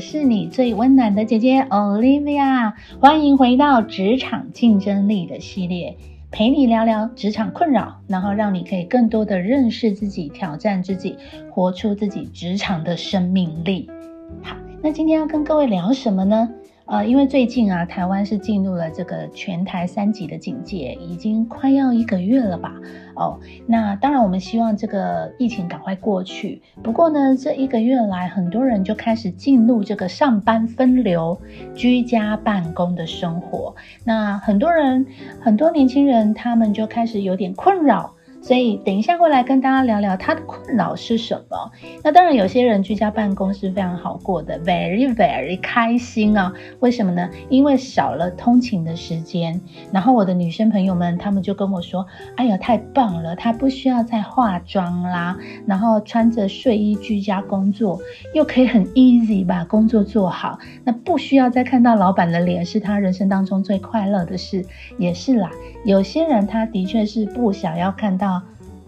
是你最温暖的姐姐 Olivia，欢迎回到职场竞争力的系列，陪你聊聊职场困扰，然后让你可以更多的认识自己，挑战自己，活出自己职场的生命力。好，那今天要跟各位聊什么呢？呃，因为最近啊，台湾是进入了这个全台三级的警戒，已经快要一个月了吧？哦，那当然我们希望这个疫情赶快过去。不过呢，这一个月来，很多人就开始进入这个上班分流、居家办公的生活。那很多人，很多年轻人，他们就开始有点困扰。所以等一下会来跟大家聊聊他的困扰是什么。那当然，有些人居家办公是非常好过的，very very 开心啊。为什么呢？因为少了通勤的时间。然后我的女生朋友们，她们就跟我说：“哎呀，太棒了！她不需要再化妆啦，然后穿着睡衣居家工作，又可以很 easy 把工作做好。那不需要再看到老板的脸，是她人生当中最快乐的事。也是啦，有些人他的确是不想要看到。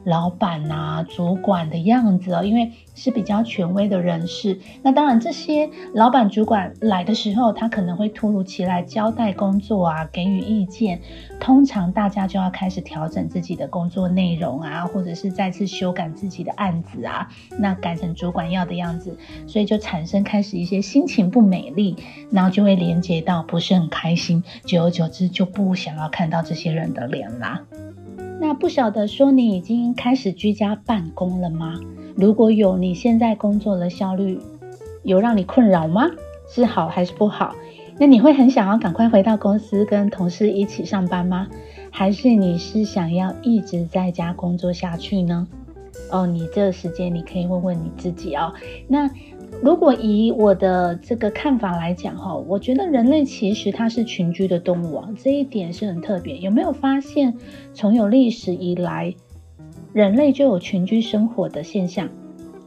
老板呐，主管的样子哦，因为是比较权威的人士。那当然，这些老板、主管来的时候，他可能会突如其来交代工作啊，给予意见。通常大家就要开始调整自己的工作内容啊，或者是再次修改自己的案子啊，那改成主管要的样子，所以就产生开始一些心情不美丽，然后就会连接到不是很开心，久而久之就不想要看到这些人的脸啦。那不晓得说你已经开始居家办公了吗？如果有，你现在工作的效率有让你困扰吗？是好还是不好？那你会很想要赶快回到公司跟同事一起上班吗？还是你是想要一直在家工作下去呢？哦，你这个时间你可以问问你自己哦。那。如果以我的这个看法来讲，哈，我觉得人类其实它是群居的动物啊，这一点是很特别。有没有发现，从有历史以来，人类就有群居生活的现象？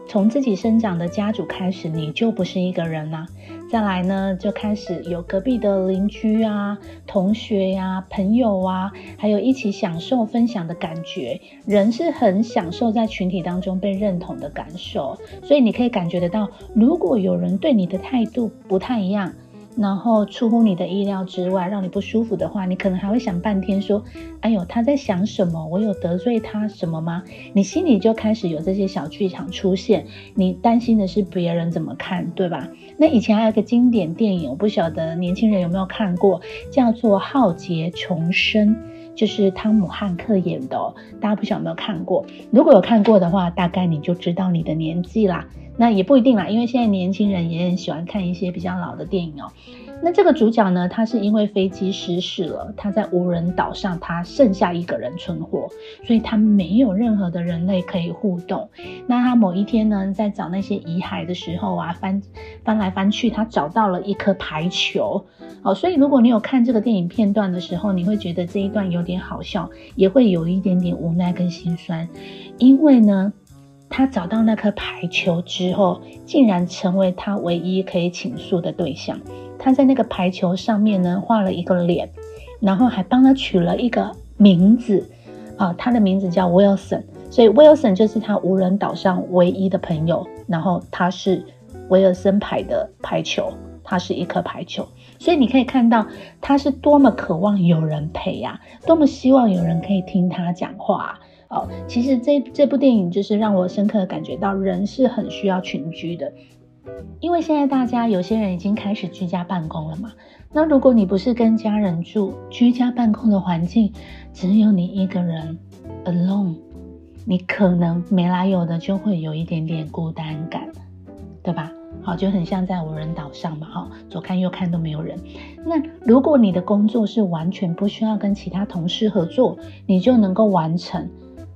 从自己生长的家族开始，你就不是一个人啦。再来呢，就开始有隔壁的邻居啊、同学呀、朋友啊，还有一起享受分享的感觉。人是很享受在群体当中被认同的感受，所以你可以感觉得到，如果有人对你的态度不太一样。然后出乎你的意料之外，让你不舒服的话，你可能还会想半天，说：“哎呦，他在想什么？我有得罪他什么吗？”你心里就开始有这些小剧场出现。你担心的是别人怎么看，对吧？那以前还有个经典电影，我不晓得年轻人有没有看过，叫做《浩劫重生》，就是汤姆汉克演的。大家不晓得有没有看过？如果有看过的话，大概你就知道你的年纪啦。那也不一定啦，因为现在年轻人也很喜欢看一些比较老的电影哦。那这个主角呢，他是因为飞机失事了，他在无人岛上，他剩下一个人存活，所以他没有任何的人类可以互动。那他某一天呢，在找那些遗骸的时候啊，翻翻来翻去，他找到了一颗排球。哦，所以如果你有看这个电影片段的时候，你会觉得这一段有点好笑，也会有一点点无奈跟心酸，因为呢。他找到那颗排球之后，竟然成为他唯一可以倾诉的对象。他在那个排球上面呢画了一个脸，然后还帮他取了一个名字，啊，他的名字叫 Wilson，所以 Wilson 就是他无人岛上唯一的朋友。然后他是威尔森牌的排球，他是一颗排球，所以你可以看到他是多么渴望有人陪呀，多么希望有人可以听他讲话。哦，其实这这部电影就是让我深刻的感觉到，人是很需要群居的，因为现在大家有些人已经开始居家办公了嘛。那如果你不是跟家人住，居家办公的环境只有你一个人，alone，你可能没来由的就会有一点点孤单感，对吧？好，就很像在无人岛上嘛，哈，左看右看都没有人。那如果你的工作是完全不需要跟其他同事合作，你就能够完成。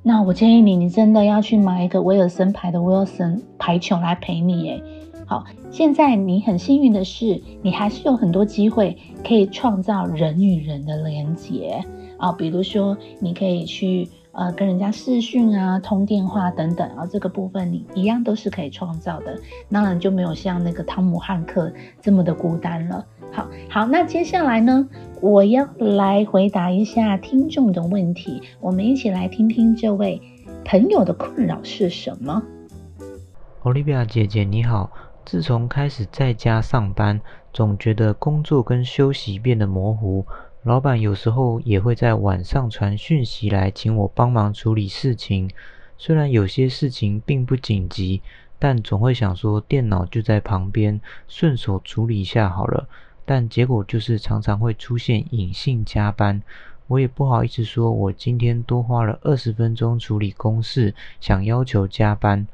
那我建议你，你真的要去买一个威尔森牌的威尔森排球来陪你，诶，好，现在你很幸运的是，你还是有很多机会可以创造人与人的连接啊，比如说你可以去呃跟人家视讯啊、通电话等等啊，这个部分你一样都是可以创造的，当然就没有像那个汤姆汉克这么的孤单了。好好，那接下来呢，我要来回答一下听众的问题，我们一起来听听这位朋友的困扰是什么。Olivia 姐姐你好。自从开始在家上班，总觉得工作跟休息变得模糊。老板有时候也会在晚上传讯息来，请我帮忙处理事情。虽然有些事情并不紧急，但总会想说电脑就在旁边，顺手处理一下好了。但结果就是常常会出现隐性加班。我也不好意思说，我今天多花了二十分钟处理公事，想要求加班。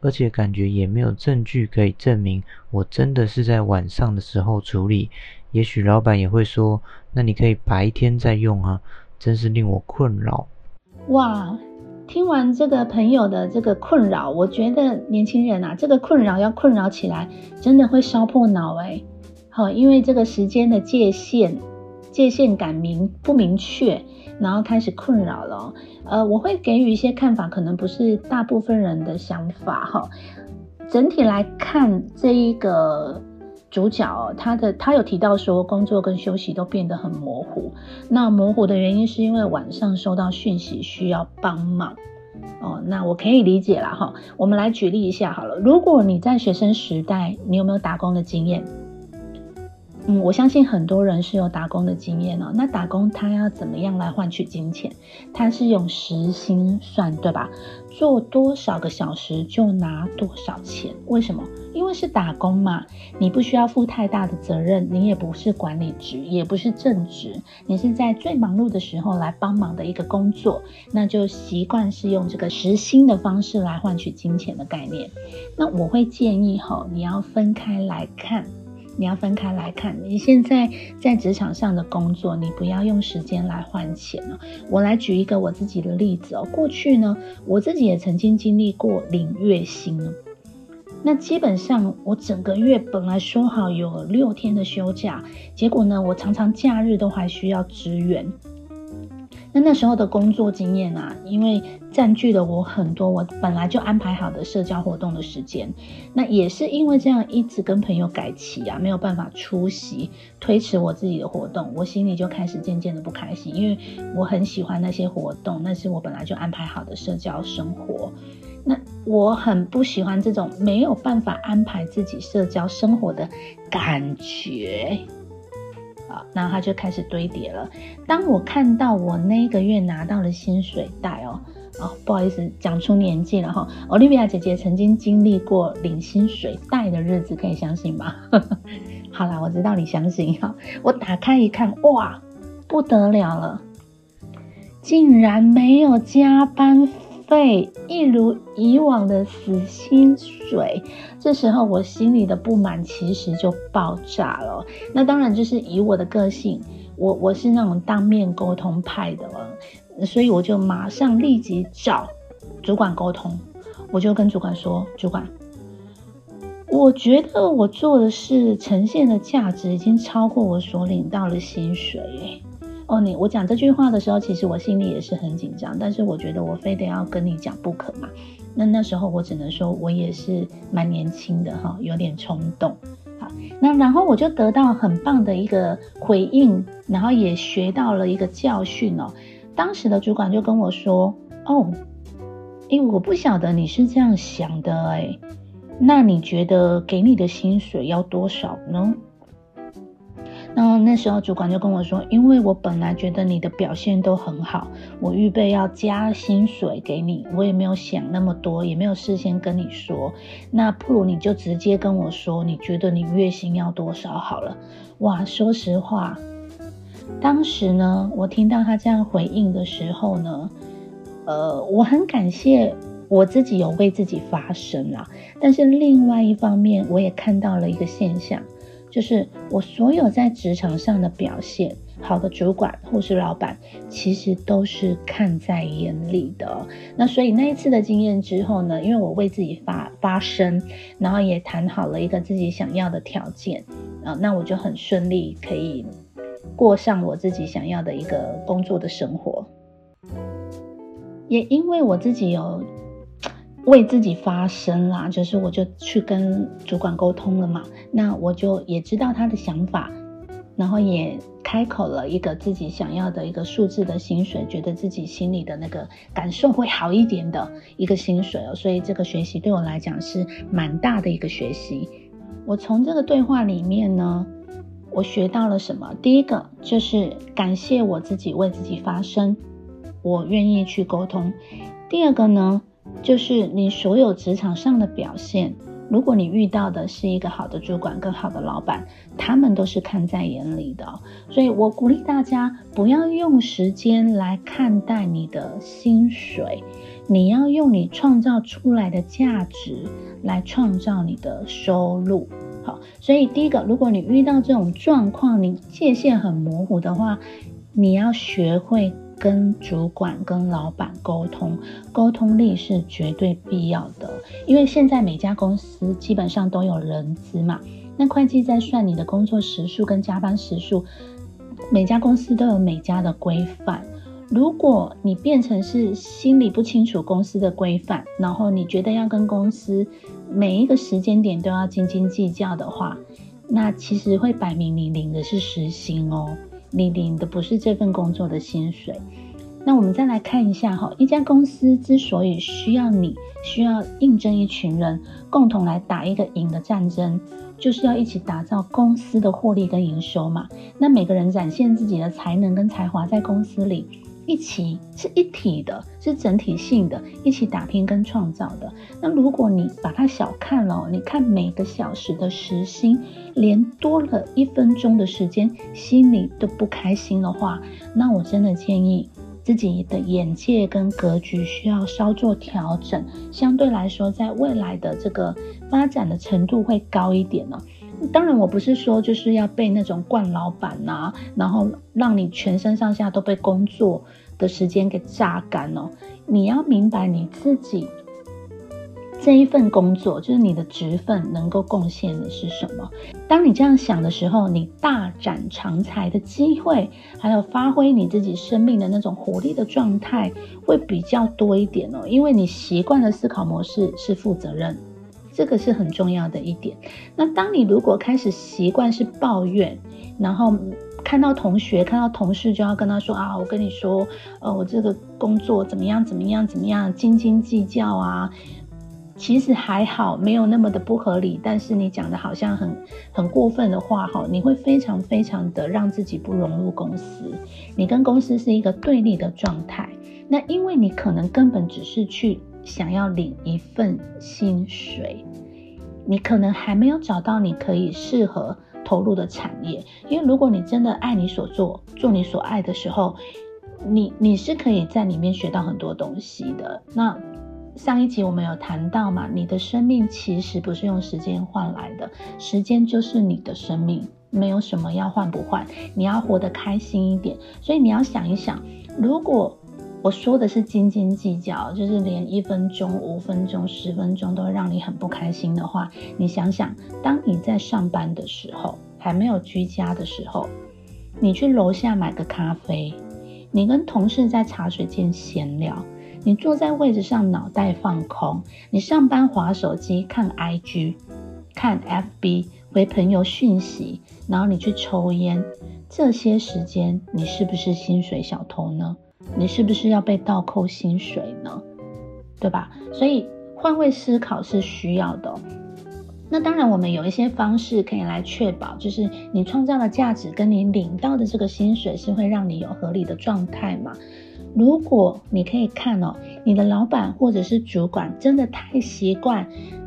而且感觉也没有证据可以证明我真的是在晚上的时候处理。也许老板也会说：“那你可以白天再用啊。”真是令我困扰。哇，听完这个朋友的这个困扰，我觉得年轻人啊，这个困扰要困扰起来，真的会烧破脑哎。好，因为这个时间的界限界限感明不明确。然后开始困扰了，呃，我会给予一些看法，可能不是大部分人的想法哈。整体来看，这一个主角，他的他有提到说，工作跟休息都变得很模糊。那模糊的原因是因为晚上收到讯息需要帮忙哦。那我可以理解了哈。我们来举例一下好了，如果你在学生时代，你有没有打工的经验？嗯，我相信很多人是有打工的经验哦。那打工他要怎么样来换取金钱？他是用时薪算，对吧？做多少个小时就拿多少钱。为什么？因为是打工嘛，你不需要负太大的责任，你也不是管理职，也不是正职，你是在最忙碌的时候来帮忙的一个工作，那就习惯是用这个时薪的方式来换取金钱的概念。那我会建议哈，你要分开来看。你要分开来看，你现在在职场上的工作，你不要用时间来换钱了。我来举一个我自己的例子哦。过去呢，我自己也曾经经历过领月薪那基本上我整个月本来说好有六天的休假，结果呢，我常常假日都还需要支援。那那时候的工作经验啊，因为占据了我很多我本来就安排好的社交活动的时间，那也是因为这样一直跟朋友改期啊，没有办法出席，推迟我自己的活动，我心里就开始渐渐的不开心，因为我很喜欢那些活动，那是我本来就安排好的社交生活，那我很不喜欢这种没有办法安排自己社交生活的感觉。然后他就开始堆叠了。当我看到我那个月拿到了薪水袋哦，哦，不好意思，讲出年纪了哈。Olivia 姐姐曾经经历过领薪水袋的日子，可以相信吗？好啦，我知道你相信哈。我打开一看，哇，不得了了，竟然没有加班。费一如以往的死薪水，这时候我心里的不满其实就爆炸了。那当然就是以我的个性，我我是那种当面沟通派的了，所以我就马上立即找主管沟通。我就跟主管说：“主管，我觉得我做的事呈现的价值已经超过我所领到的薪水。”哦，你我讲这句话的时候，其实我心里也是很紧张，但是我觉得我非得要跟你讲不可嘛。那那时候我只能说，我也是蛮年轻的哈，有点冲动。好，那然后我就得到很棒的一个回应，然后也学到了一个教训哦。当时的主管就跟我说：“哦，诶，我不晓得你是这样想的诶，那你觉得给你的薪水要多少呢？”那那时候主管就跟我说，因为我本来觉得你的表现都很好，我预备要加薪水给你，我也没有想那么多，也没有事先跟你说，那不如你就直接跟我说，你觉得你月薪要多少好了。哇，说实话，当时呢，我听到他这样回应的时候呢，呃，我很感谢我自己有为自己发声啦，但是另外一方面，我也看到了一个现象。就是我所有在职场上的表现，好的主管或是老板，其实都是看在眼里的。那所以那一次的经验之后呢，因为我为自己发发声，然后也谈好了一个自己想要的条件啊，那我就很顺利可以过上我自己想要的一个工作的生活。也因为我自己有为自己发声啦，就是我就去跟主管沟通了嘛，那我就也知道他的想法。然后也开口了一个自己想要的一个数字的薪水，觉得自己心里的那个感受会好一点的一个薪水哦，所以这个学习对我来讲是蛮大的一个学习。我从这个对话里面呢，我学到了什么？第一个就是感谢我自己为自己发声，我愿意去沟通。第二个呢，就是你所有职场上的表现。如果你遇到的是一个好的主管、更好的老板，他们都是看在眼里的。所以我鼓励大家不要用时间来看待你的薪水，你要用你创造出来的价值来创造你的收入。好，所以第一个，如果你遇到这种状况，你界限很模糊的话，你要学会。跟主管、跟老板沟通，沟通力是绝对必要的。因为现在每家公司基本上都有人资嘛，那会计在算你的工作时数跟加班时数，每家公司都有每家的规范。如果你变成是心里不清楚公司的规范，然后你觉得要跟公司每一个时间点都要斤斤计较的话，那其实会摆明你领的是实薪哦。你领的不是这份工作的薪水，那我们再来看一下哈，一家公司之所以需要你，需要应征一群人共同来打一个赢的战争，就是要一起打造公司的获利跟营收嘛。那每个人展现自己的才能跟才华，在公司里。一起是一体的，是整体性的，一起打拼跟创造的。那如果你把它小看了，你看每个小时的时薪，连多了一分钟的时间，心里都不开心的话，那我真的建议自己的眼界跟格局需要稍作调整，相对来说，在未来的这个发展的程度会高一点呢。当然，我不是说就是要被那种惯老板呐，然后让你全身上下都被工作的时间给榨干哦。你要明白你自己这一份工作，就是你的职份能够贡献的是什么。当你这样想的时候，你大展长才的机会，还有发挥你自己生命的那种活力的状态，会比较多一点哦。因为你习惯的思考模式是负责任。这个是很重要的一点。那当你如果开始习惯是抱怨，然后看到同学、看到同事就要跟他说啊，我跟你说，呃，我这个工作怎么样、怎么样、怎么样，斤斤计较啊，其实还好，没有那么的不合理。但是你讲的好像很很过分的话，哈，你会非常非常的让自己不融入公司，你跟公司是一个对立的状态。那因为你可能根本只是去。想要领一份薪水，你可能还没有找到你可以适合投入的产业。因为如果你真的爱你所做，做你所爱的时候，你你是可以在里面学到很多东西的。那上一集我们有谈到嘛，你的生命其实不是用时间换来的，时间就是你的生命，没有什么要换不换。你要活得开心一点，所以你要想一想，如果。我说的是斤斤计较，就是连一分钟、五分钟、十分钟都让你很不开心的话，你想想，当你在上班的时候，还没有居家的时候，你去楼下买个咖啡，你跟同事在茶水间闲聊，你坐在位置上脑袋放空，你上班划手机看 IG、看 FB 回朋友讯息，然后你去抽烟，这些时间你是不是薪水小偷呢？你是不是要被倒扣薪水呢？对吧？所以换位思考是需要的。那当然，我们有一些方式可以来确保，就是你创造的价值跟你领到的这个薪水是会让你有合理的状态嘛？如果你可以看哦，你的老板或者是主管真的太习惯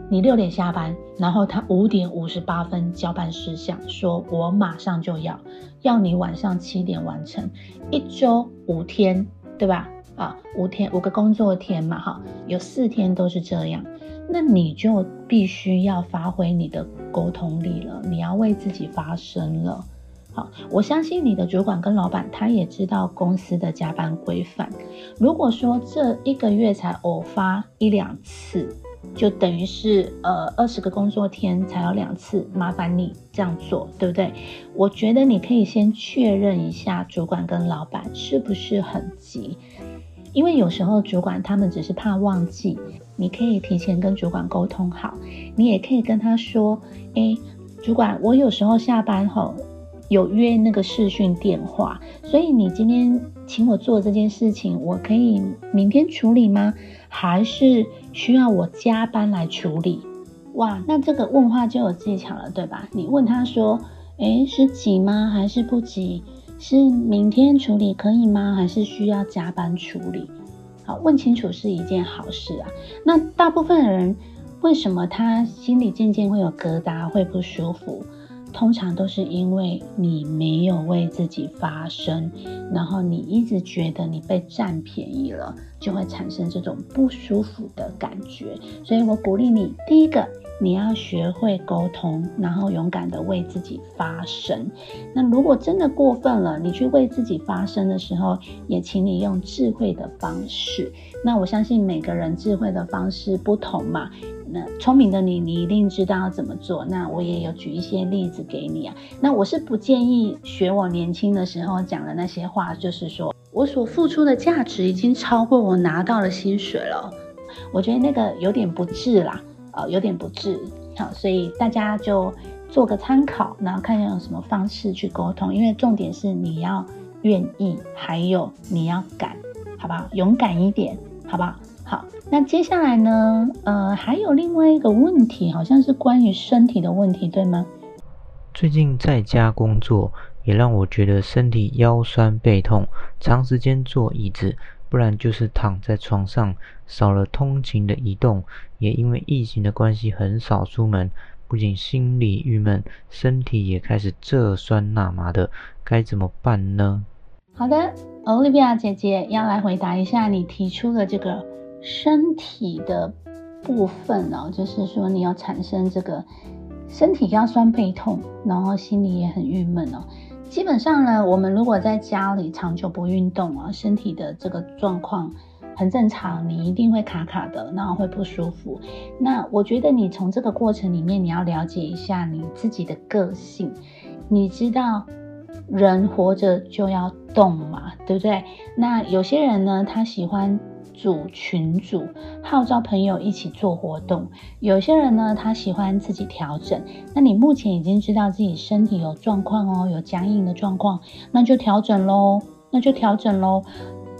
你六点下班，然后他五点五十八分交办事项，说我马上就要要你晚上七点完成，一周五天。对吧？啊，五天五个工作天嘛，哈，有四天都是这样，那你就必须要发挥你的沟通力了，你要为自己发声了，好，我相信你的主管跟老板他也知道公司的加班规范。如果说这一个月才偶发一两次，就等于是呃二十个工作天才有两次，麻烦你这样做，对不对？我觉得你可以先确认一下主管跟老板是不是很急，因为有时候主管他们只是怕忘记，你可以提前跟主管沟通好，你也可以跟他说，诶，主管，我有时候下班后。有约那个视讯电话，所以你今天请我做这件事情，我可以明天处理吗？还是需要我加班来处理？哇，那这个问话就有技巧了，对吧？你问他说：“诶，是急吗？还是不急？是明天处理可以吗？还是需要加班处理？”好，问清楚是一件好事啊。那大部分的人为什么他心里渐渐会有疙瘩，会不舒服？通常都是因为你没有为自己发声，然后你一直觉得你被占便宜了，就会产生这种不舒服的感觉。所以我鼓励你，第一个你要学会沟通，然后勇敢的为自己发声。那如果真的过分了，你去为自己发声的时候，也请你用智慧的方式。那我相信每个人智慧的方式不同嘛。聪明的你，你一定知道要怎么做。那我也有举一些例子给你啊。那我是不建议学我年轻的时候讲的那些话，就是说我所付出的价值已经超过我拿到了薪水了。我觉得那个有点不智啦，呃，有点不智。好，所以大家就做个参考，然后看用什么方式去沟通。因为重点是你要愿意，还有你要敢，好不好？勇敢一点，好不好？好，那接下来呢？呃，还有另外一个问题，好像是关于身体的问题，对吗？最近在家工作，也让我觉得身体腰酸背痛，长时间坐椅子，不然就是躺在床上，少了通勤的移动，也因为疫情的关系很少出门，不仅心里郁闷，身体也开始这酸那麻的，该怎么办呢？好的，Olivia 姐姐要来回答一下你提出的这个。身体的部分哦，就是说你要产生这个身体腰酸背痛，然后心里也很郁闷哦。基本上呢，我们如果在家里长久不运动啊，身体的这个状况很正常，你一定会卡卡的，然后会不舒服。那我觉得你从这个过程里面，你要了解一下你自己的个性，你知道人活着就要动嘛，对不对？那有些人呢，他喜欢。组群组号召朋友一起做活动，有些人呢，他喜欢自己调整。那你目前已经知道自己身体有状况哦，有僵硬的状况，那就调整喽，那就调整喽。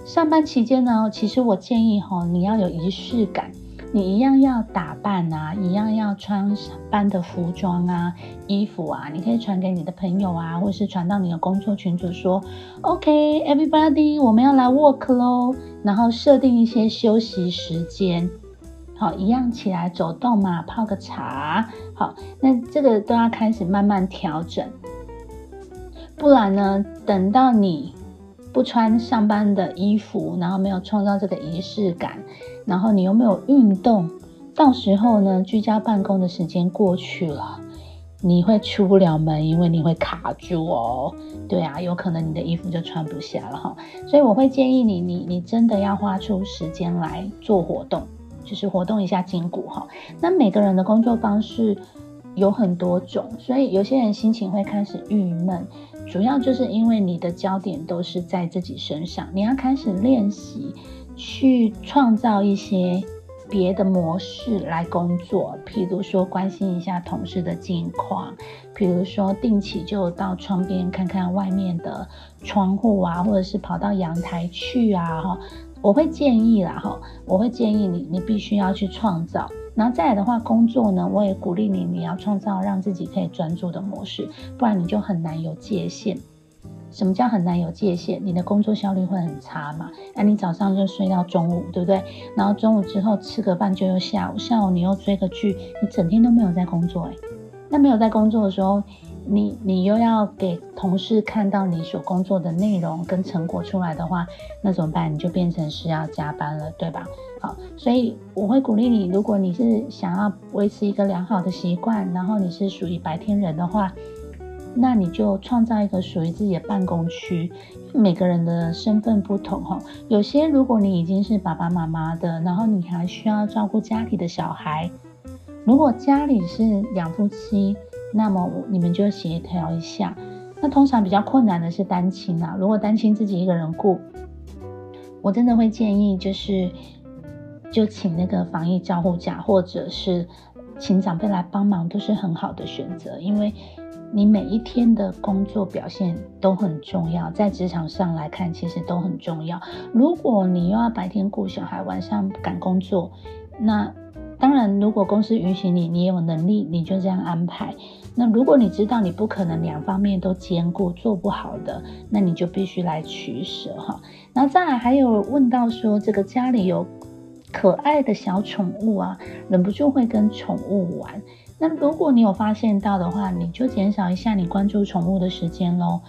上班期间呢，其实我建议哈，你要有仪式感。你一样要打扮啊，一样要穿上班的服装啊、衣服啊，你可以传给你的朋友啊，或是传到你的工作群组说，OK，everybody，我们要来 work 喽，然后设定一些休息时间，好，一样起来走动嘛，泡个茶，好，那这个都要开始慢慢调整，不然呢，等到你不穿上班的衣服，然后没有创造这个仪式感。然后你又没有运动，到时候呢，居家办公的时间过去了，你会出不了门，因为你会卡住哦。对啊，有可能你的衣服就穿不下了哈。所以我会建议你，你你真的要花出时间来做活动，就是活动一下筋骨哈。那每个人的工作方式有很多种，所以有些人心情会开始郁闷，主要就是因为你的焦点都是在自己身上，你要开始练习。去创造一些别的模式来工作，譬如说关心一下同事的近况，比如说定期就到窗边看看外面的窗户啊，或者是跑到阳台去啊，哈，我会建议啦，哈，我会建议你，你必须要去创造。然后再来的话，工作呢，我也鼓励你，你要创造让自己可以专注的模式，不然你就很难有界限。什么叫很难有界限？你的工作效率会很差嘛？那你早上就睡到中午，对不对？然后中午之后吃个饭就又下午，下午你又追个剧，你整天都没有在工作诶那没有在工作的时候，你你又要给同事看到你所工作的内容跟成果出来的话，那怎么办？你就变成是要加班了，对吧？所以我会鼓励你，如果你是想要维持一个良好的习惯，然后你是属于白天人的话。那你就创造一个属于自己的办公区。每个人的身份不同哈，有些如果你已经是爸爸妈妈的，然后你还需要照顾家里的小孩，如果家里是两夫妻，那么你们就协调一下。那通常比较困难的是单亲啊，如果单亲自己一个人顾，我真的会建议就是就请那个防疫照护假，或者是请长辈来帮忙，都是很好的选择，因为。你每一天的工作表现都很重要，在职场上来看，其实都很重要。如果你又要白天顾小孩，晚上赶工作，那当然，如果公司允许你，你有能力，你就这样安排。那如果你知道你不可能两方面都兼顾，做不好的，那你就必须来取舍哈。然后再来，还有问到说，这个家里有可爱的小宠物啊，忍不住会跟宠物玩。那如果你有发现到的话，你就减少一下你关注宠物的时间喽。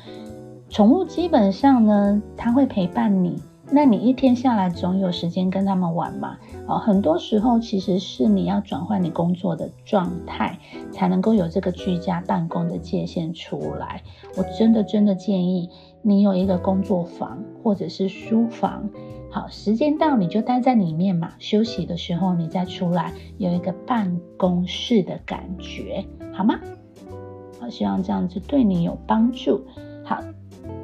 宠物基本上呢，它会陪伴你，那你一天下来总有时间跟他们玩嘛。哦，很多时候其实是你要转换你工作的状态，才能够有这个居家办公的界限出来。我真的真的建议你有一个工作房或者是书房。好，时间到你就待在里面嘛，休息的时候你再出来，有一个办公室的感觉，好吗？好，希望这样子对你有帮助。好，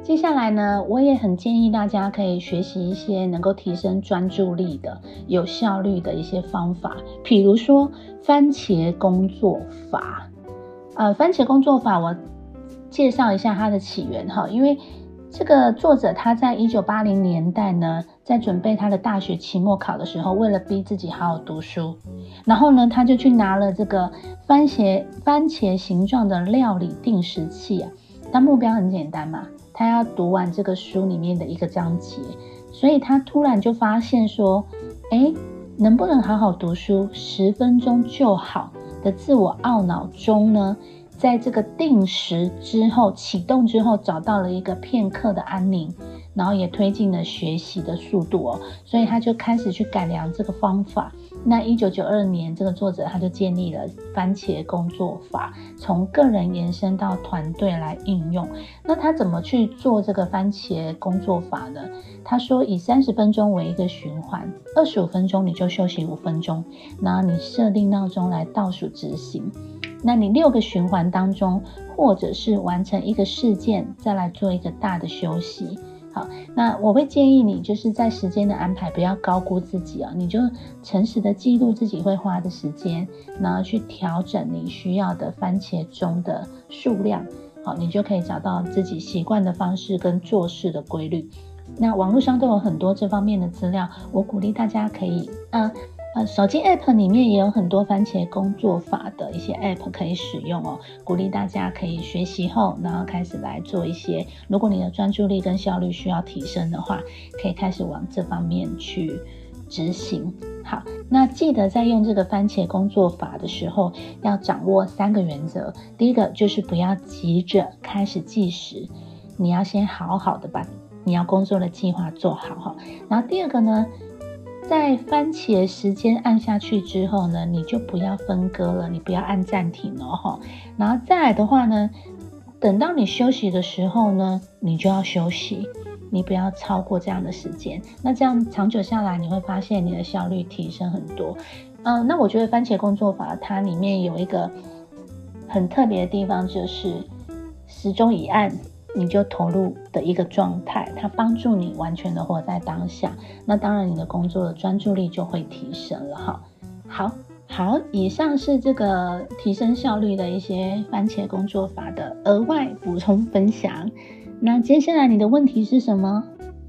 接下来呢，我也很建议大家可以学习一些能够提升专注力的、有效率的一些方法，比如说番茄工作法。呃，番茄工作法，我介绍一下它的起源哈，因为。这个作者他在一九八零年代呢，在准备他的大学期末考的时候，为了逼自己好好读书，然后呢，他就去拿了这个番茄番茄形状的料理定时器啊。但目标很简单嘛，他要读完这个书里面的一个章节，所以他突然就发现说，哎，能不能好好读书，十分钟就好的自我懊恼中呢？在这个定时之后启动之后，找到了一个片刻的安宁，然后也推进了学习的速度哦，所以他就开始去改良这个方法。那一九九二年，这个作者他就建立了番茄工作法，从个人延伸到团队来应用。那他怎么去做这个番茄工作法呢？他说以三十分钟为一个循环，二十五分钟你就休息五分钟，然后你设定闹钟来倒数执行。那你六个循环当中，或者是完成一个事件，再来做一个大的休息。好，那我会建议你就是在时间的安排不要高估自己啊，你就诚实的记录自己会花的时间，然后去调整你需要的番茄钟的数量。好，你就可以找到自己习惯的方式跟做事的规律。那网络上都有很多这方面的资料，我鼓励大家可以啊。呃手机 App 里面也有很多番茄工作法的一些 App 可以使用哦。鼓励大家可以学习后，然后开始来做一些。如果你的专注力跟效率需要提升的话，可以开始往这方面去执行。好，那记得在用这个番茄工作法的时候，要掌握三个原则。第一个就是不要急着开始计时，你要先好好的把你要工作的计划做好哈。然后第二个呢？在番茄时间按下去之后呢，你就不要分割了，你不要按暂停了哈。然后再来的话呢，等到你休息的时候呢，你就要休息，你不要超过这样的时间。那这样长久下来，你会发现你的效率提升很多。嗯，那我觉得番茄工作法它里面有一个很特别的地方，就是时钟一按。你就投入的一个状态，它帮助你完全的活在当下。那当然，你的工作的专注力就会提升了哈。好，好，以上是这个提升效率的一些番茄工作法的额外补充分享。那接下来你的问题是什么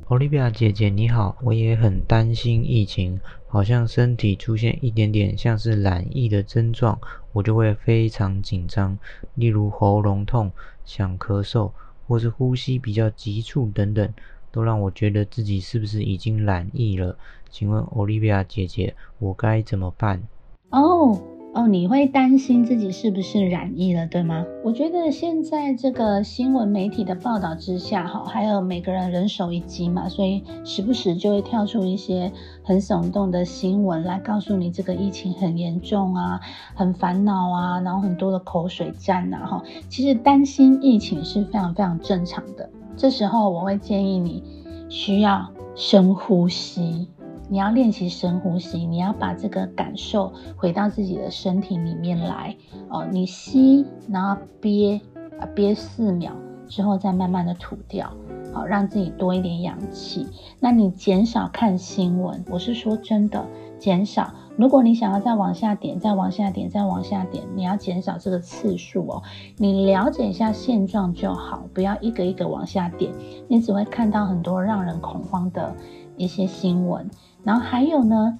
？Olivia 姐姐你好，我也很担心疫情，好像身体出现一点点像是懒疫的症状，我就会非常紧张，例如喉咙痛、想咳嗽。或是呼吸比较急促等等，都让我觉得自己是不是已经染疫了？请问 Olivia 姐姐，我该怎么办？哦，哦，你会担心自己是不是染疫了，对吗？我觉得现在这个新闻媒体的报道之下，哈，还有每个人人手一机嘛，所以时不时就会跳出一些很耸动的新闻来告诉你这个疫情很严重啊，很烦恼啊，然后很多的口水战呐，哈，其实担心疫情是非常非常正常的。这时候我会建议你需要深呼吸。你要练习深呼吸，你要把这个感受回到自己的身体里面来哦。你吸，然后憋，啊憋四秒之后再慢慢的吐掉，好让自己多一点氧气。那你减少看新闻，我是说真的，减少。如果你想要再往下点，再往下点，再往下点，你要减少这个次数哦。你了解一下现状就好，不要一个一个往下点，你只会看到很多让人恐慌的一些新闻。然后还有呢，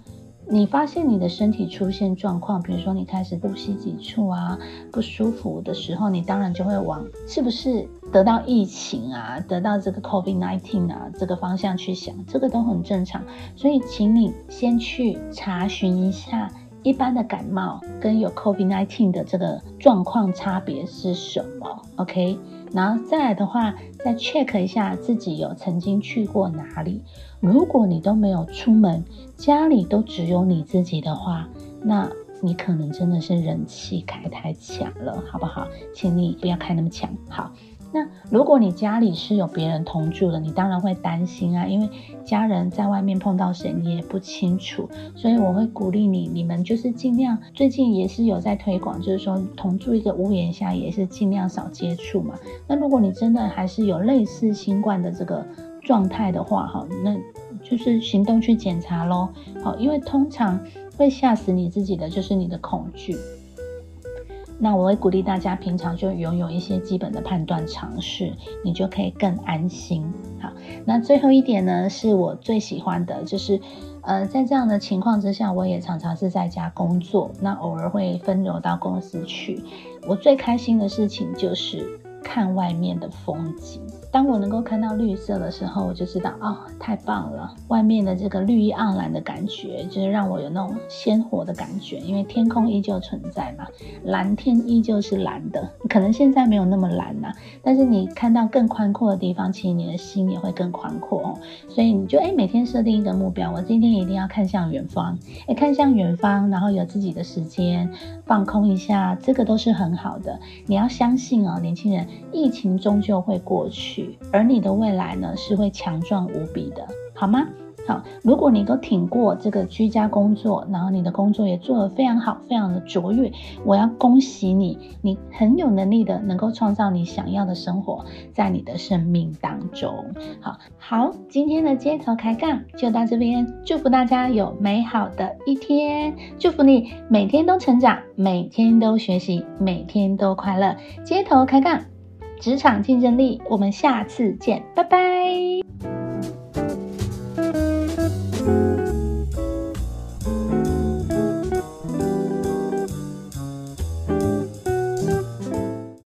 你发现你的身体出现状况，比如说你开始呼吸急促啊、不舒服的时候，你当然就会往是不是得到疫情啊、得到这个 COVID-19 啊这个方向去想，这个都很正常。所以，请你先去查询一下一般的感冒跟有 COVID-19 的这个状况差别是什么，OK？然后再来的话，再 check 一下自己有曾经去过哪里。如果你都没有出门，家里都只有你自己的话，那你可能真的是人气开太强了，好不好？请你不要开那么强。好，那如果你家里是有别人同住的，你当然会担心啊，因为家人在外面碰到谁你也不清楚，所以我会鼓励你，你们就是尽量，最近也是有在推广，就是说同住一个屋檐下也是尽量少接触嘛。那如果你真的还是有类似新冠的这个。状态的话，哈，那就是行动去检查喽，好，因为通常会吓死你自己的就是你的恐惧。那我会鼓励大家平常就拥有一些基本的判断常识，你就可以更安心。好，那最后一点呢，是我最喜欢的，就是呃，在这样的情况之下，我也常常是在家工作，那偶尔会分流到公司去。我最开心的事情就是看外面的风景。当我能够看到绿色的时候，我就知道哦，太棒了！外面的这个绿意盎然的感觉，就是让我有那种鲜活的感觉。因为天空依旧存在嘛，蓝天依旧是蓝的，可能现在没有那么蓝呐，但是你看到更宽阔的地方，其实你的心也会更宽阔哦。所以你就哎，每天设定一个目标，我今天一定要看向远方，哎，看向远方，然后有自己的时间放空一下，这个都是很好的。你要相信哦，年轻人，疫情终究会过去。而你的未来呢，是会强壮无比的，好吗？好，如果你都挺过这个居家工作，然后你的工作也做得非常好，非常的卓越，我要恭喜你，你很有能力的，能够创造你想要的生活在你的生命当中。好好，今天的街头开杠就到这边，祝福大家有美好的一天，祝福你每天都成长，每天都学习，每天都快乐。街头开杠。职场竞争力，我们下次见，拜拜。